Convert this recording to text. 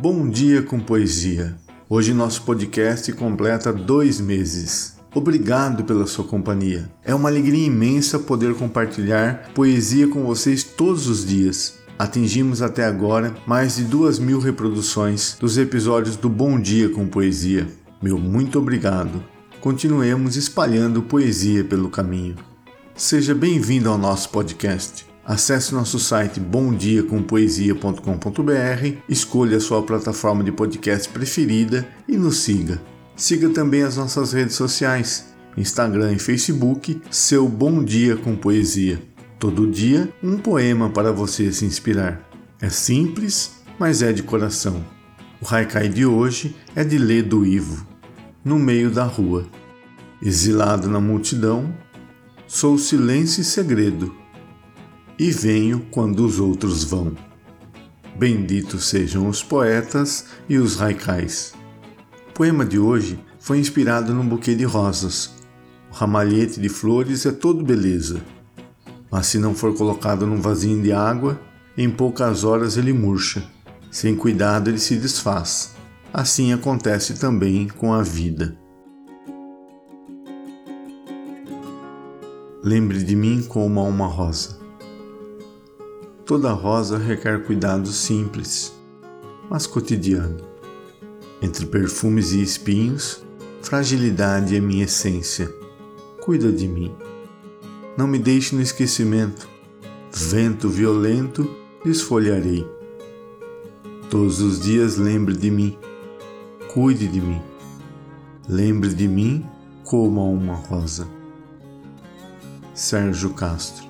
Bom dia com poesia. Hoje nosso podcast completa dois meses. Obrigado pela sua companhia. É uma alegria imensa poder compartilhar poesia com vocês todos os dias. Atingimos até agora mais de duas mil reproduções dos episódios do Bom Dia com Poesia. Meu muito obrigado. Continuemos espalhando poesia pelo caminho. Seja bem-vindo ao nosso podcast. Acesse nosso site bomdiacompoesia.com.br, escolha a sua plataforma de podcast preferida e nos siga. Siga também as nossas redes sociais, Instagram e Facebook, seu Bom Dia com Poesia. Todo dia, um poema para você se inspirar. É simples, mas é de coração. O haikai de hoje é de Lê do Ivo, no meio da rua. Exilado na multidão, sou silêncio e segredo, e venho quando os outros vão. Benditos sejam os poetas e os haikais. O poema de hoje foi inspirado num buquê de rosas. O ramalhete de flores é todo beleza, mas se não for colocado num vasinho de água, em poucas horas ele murcha. Sem cuidado ele se desfaz. Assim acontece também com a vida. Lembre de mim como uma rosa. Toda rosa requer cuidado simples, mas cotidiano. Entre perfumes e espinhos, fragilidade é minha essência. Cuida de mim. Não me deixe no esquecimento. Vento violento, desfolharei. Todos os dias lembre de mim. Cuide de mim. Lembre de mim como a uma rosa. Sérgio Castro